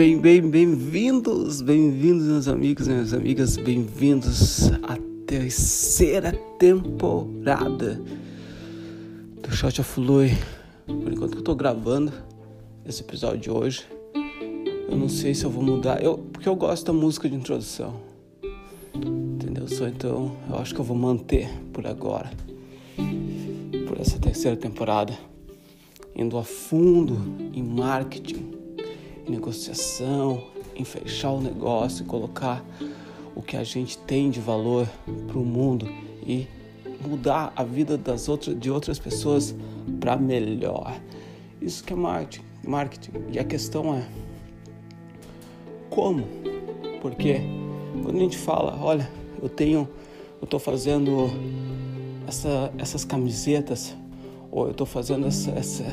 Bem, bem, bem-vindos, bem-vindos, meus amigos e minhas amigas, bem-vindos à terceira temporada do Shot of Lui. Por enquanto que eu tô gravando esse episódio de hoje, eu não sei se eu vou mudar, eu, porque eu gosto da música de introdução, entendeu? Só então eu acho que eu vou manter por agora, por essa terceira temporada, indo a fundo em marketing em negociação, em fechar o negócio, colocar o que a gente tem de valor para o mundo e mudar a vida das outras, de outras pessoas para melhor. Isso que é marketing, marketing. E a questão é como? Porque quando a gente fala, olha, eu tenho, eu estou fazendo essa, essas camisetas, ou eu estou fazendo essa, essa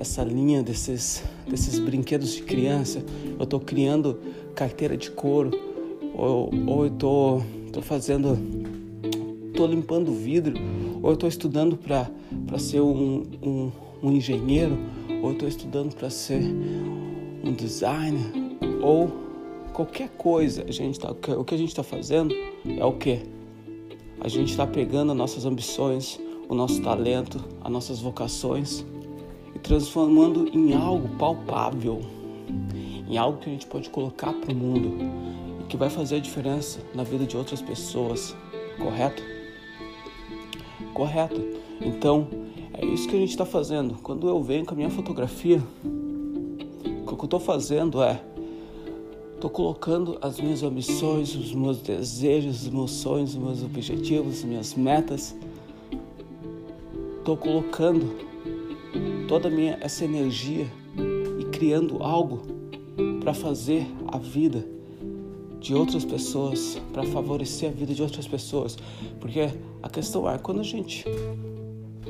essa linha desses, desses brinquedos de criança, eu estou criando carteira de couro, ou, ou eu estou tô, tô fazendo, estou limpando vidro, ou eu estou estudando para ser um, um, um engenheiro, ou eu estou estudando para ser um designer, ou qualquer coisa, a gente tá, o que a gente está fazendo é o que? A gente está pegando as nossas ambições, o nosso talento, as nossas vocações transformando em algo palpável, em algo que a gente pode colocar para o mundo e que vai fazer a diferença na vida de outras pessoas, correto? Correto. Então, é isso que a gente está fazendo. Quando eu venho com a minha fotografia, o que eu estou fazendo é Estou colocando as minhas ambições, os meus desejos, os meus sonhos, os meus objetivos, as minhas metas. Estou colocando toda minha essa energia e criando algo para fazer a vida de outras pessoas, para favorecer a vida de outras pessoas. Porque a questão é, quando a gente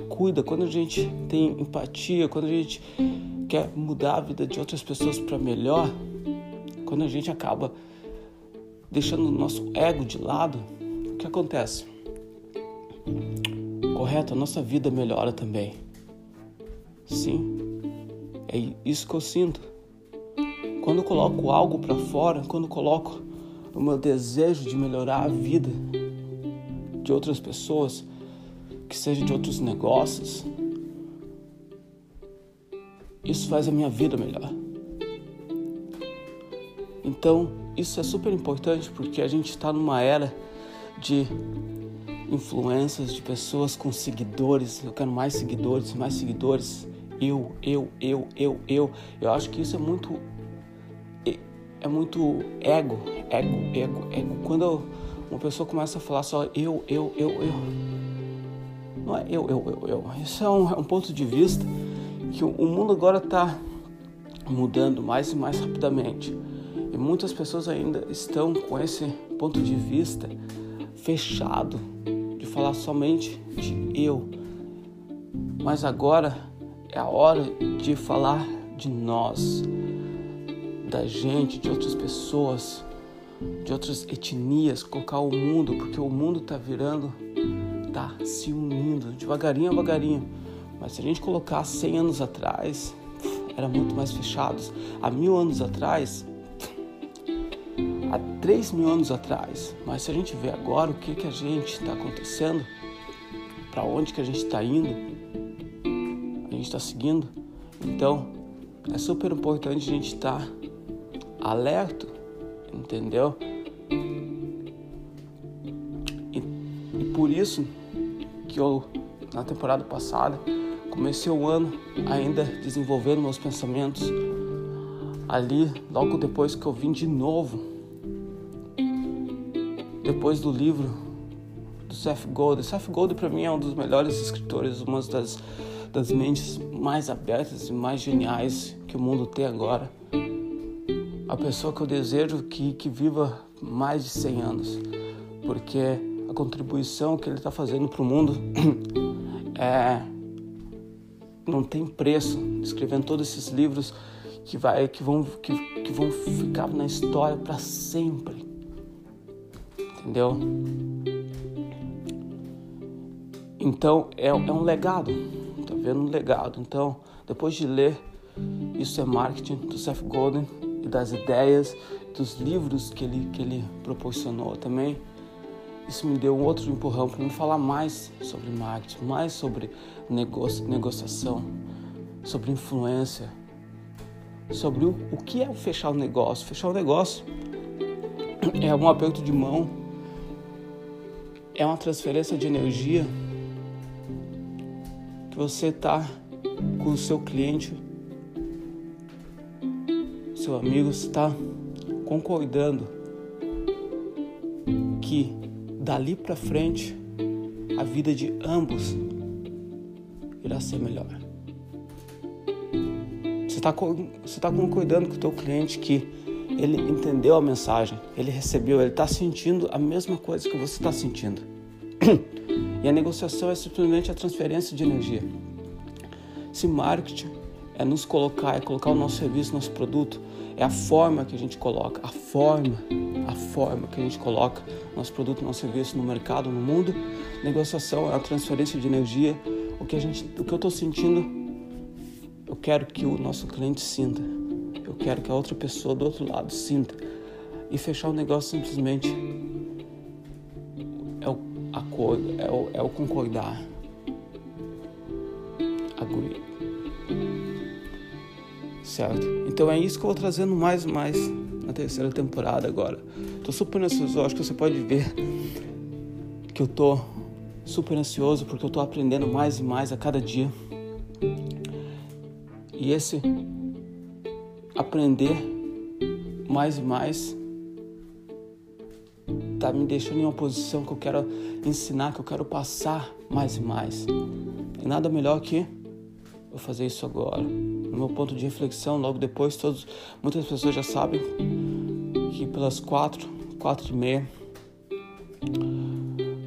cuida, quando a gente tem empatia, quando a gente quer mudar a vida de outras pessoas para melhor, quando a gente acaba deixando o nosso ego de lado, o que acontece? Correto, a nossa vida melhora também. Sim, é isso que eu sinto. Quando eu coloco algo para fora, quando eu coloco o meu desejo de melhorar a vida de outras pessoas, que seja de outros negócios, isso faz a minha vida melhor. Então, isso é super importante porque a gente está numa era de influências, de pessoas com seguidores. Eu quero mais seguidores, mais seguidores eu, eu, eu, eu, eu. Eu acho que isso é muito é muito ego, ego, ego, ego. Quando uma pessoa começa a falar só eu, eu, eu, eu, não é eu, eu, eu, eu. Isso é um, é um ponto de vista que o, o mundo agora está mudando mais e mais rapidamente. E muitas pessoas ainda estão com esse ponto de vista fechado, de falar somente de eu. Mas agora é a hora de falar de nós, da gente, de outras pessoas, de outras etnias, colocar o mundo, porque o mundo está virando, está se unindo, devagarinho, devagarinho. Mas se a gente colocar 100 anos atrás, era muito mais fechados. Há mil anos atrás, há 3 mil anos atrás. Mas se a gente vê agora o que, que a gente está acontecendo, para onde que a gente está indo, gente está seguindo. Então, é super importante a gente estar tá alerta, entendeu? E, e por isso que eu, na temporada passada, comecei o ano ainda desenvolvendo meus pensamentos ali, logo depois que eu vim de novo, depois do livro do Seth Godin. Seth Godin para mim é um dos melhores escritores, uma das das mentes mais abertas e mais geniais que o mundo tem agora. A pessoa que eu desejo que, que viva mais de 100 anos, porque a contribuição que ele está fazendo para o mundo é, não tem preço. Escrevendo todos esses livros que, vai, que, vão, que, que vão ficar na história para sempre. Entendeu? Então é, é um legado tá vendo um legado. Então, depois de ler Isso é Marketing do Seth Godin, e das ideias, dos livros que ele, que ele proporcionou também. Isso me deu um outro empurrão para me falar mais sobre marketing, mais sobre negocio, negociação, sobre influência, sobre o, o que é fechar o negócio. Fechar o negócio é um aperto de mão, é uma transferência de energia você está com o seu cliente, seu amigo, está concordando que dali para frente a vida de ambos irá ser melhor. Você está tá concordando com o teu cliente que ele entendeu a mensagem, ele recebeu, ele está sentindo a mesma coisa que você está sentindo. E a negociação é simplesmente a transferência de energia. Se marketing é nos colocar, é colocar o nosso serviço, nosso produto, é a forma que a gente coloca, a forma, a forma que a gente coloca nosso produto, nosso serviço no mercado, no mundo. Negociação é a transferência de energia. O que a gente, o que eu estou sentindo, eu quero que o nosso cliente sinta. Eu quero que a outra pessoa do outro lado sinta. E fechar o negócio simplesmente acordo, é o, é o concordar. Agree. Certo? Então é isso que eu vou trazendo mais e mais na terceira temporada agora. Tô super ansioso, acho que você pode ver que eu tô super ansioso porque eu tô aprendendo mais e mais a cada dia. E esse aprender mais e mais tá me deixando em uma posição que eu quero ensinar, que eu quero passar mais e mais. E nada melhor que eu fazer isso agora. No meu ponto de reflexão, logo depois, todos, muitas pessoas já sabem que pelas quatro, quatro e meia,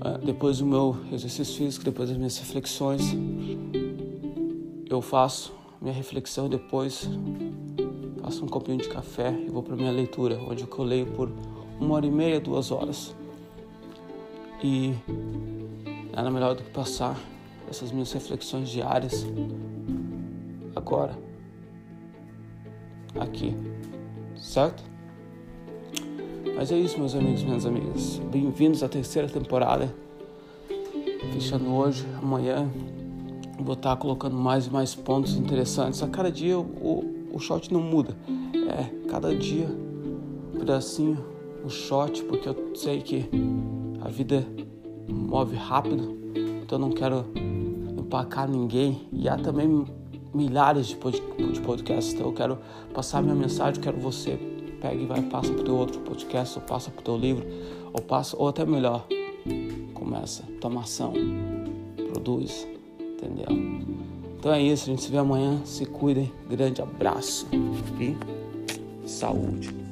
é, depois do meu exercício físico, depois das minhas reflexões, eu faço minha reflexão depois faço um copinho de café e vou para minha leitura, onde eu leio por uma hora e meia, duas horas. E nada melhor do que passar essas minhas reflexões diárias agora, aqui, certo? Mas é isso, meus amigos minhas amigas. Bem-vindos à terceira temporada. Fechando hoje, amanhã vou estar colocando mais e mais pontos interessantes. A cada dia o, o shot não muda. É, cada dia um pedacinho, o shot, porque eu sei que a vida move rápido, então eu não quero empacar ninguém. E há também milhares de, pod de podcasts, então eu quero passar minha mensagem, quero você pega e vai passa pro teu outro podcast, ou passa pro teu livro, ou passa, ou até melhor, começa, toma ação, produz, entendeu? Então é isso, a gente se vê amanhã, se cuidem, grande abraço e saúde.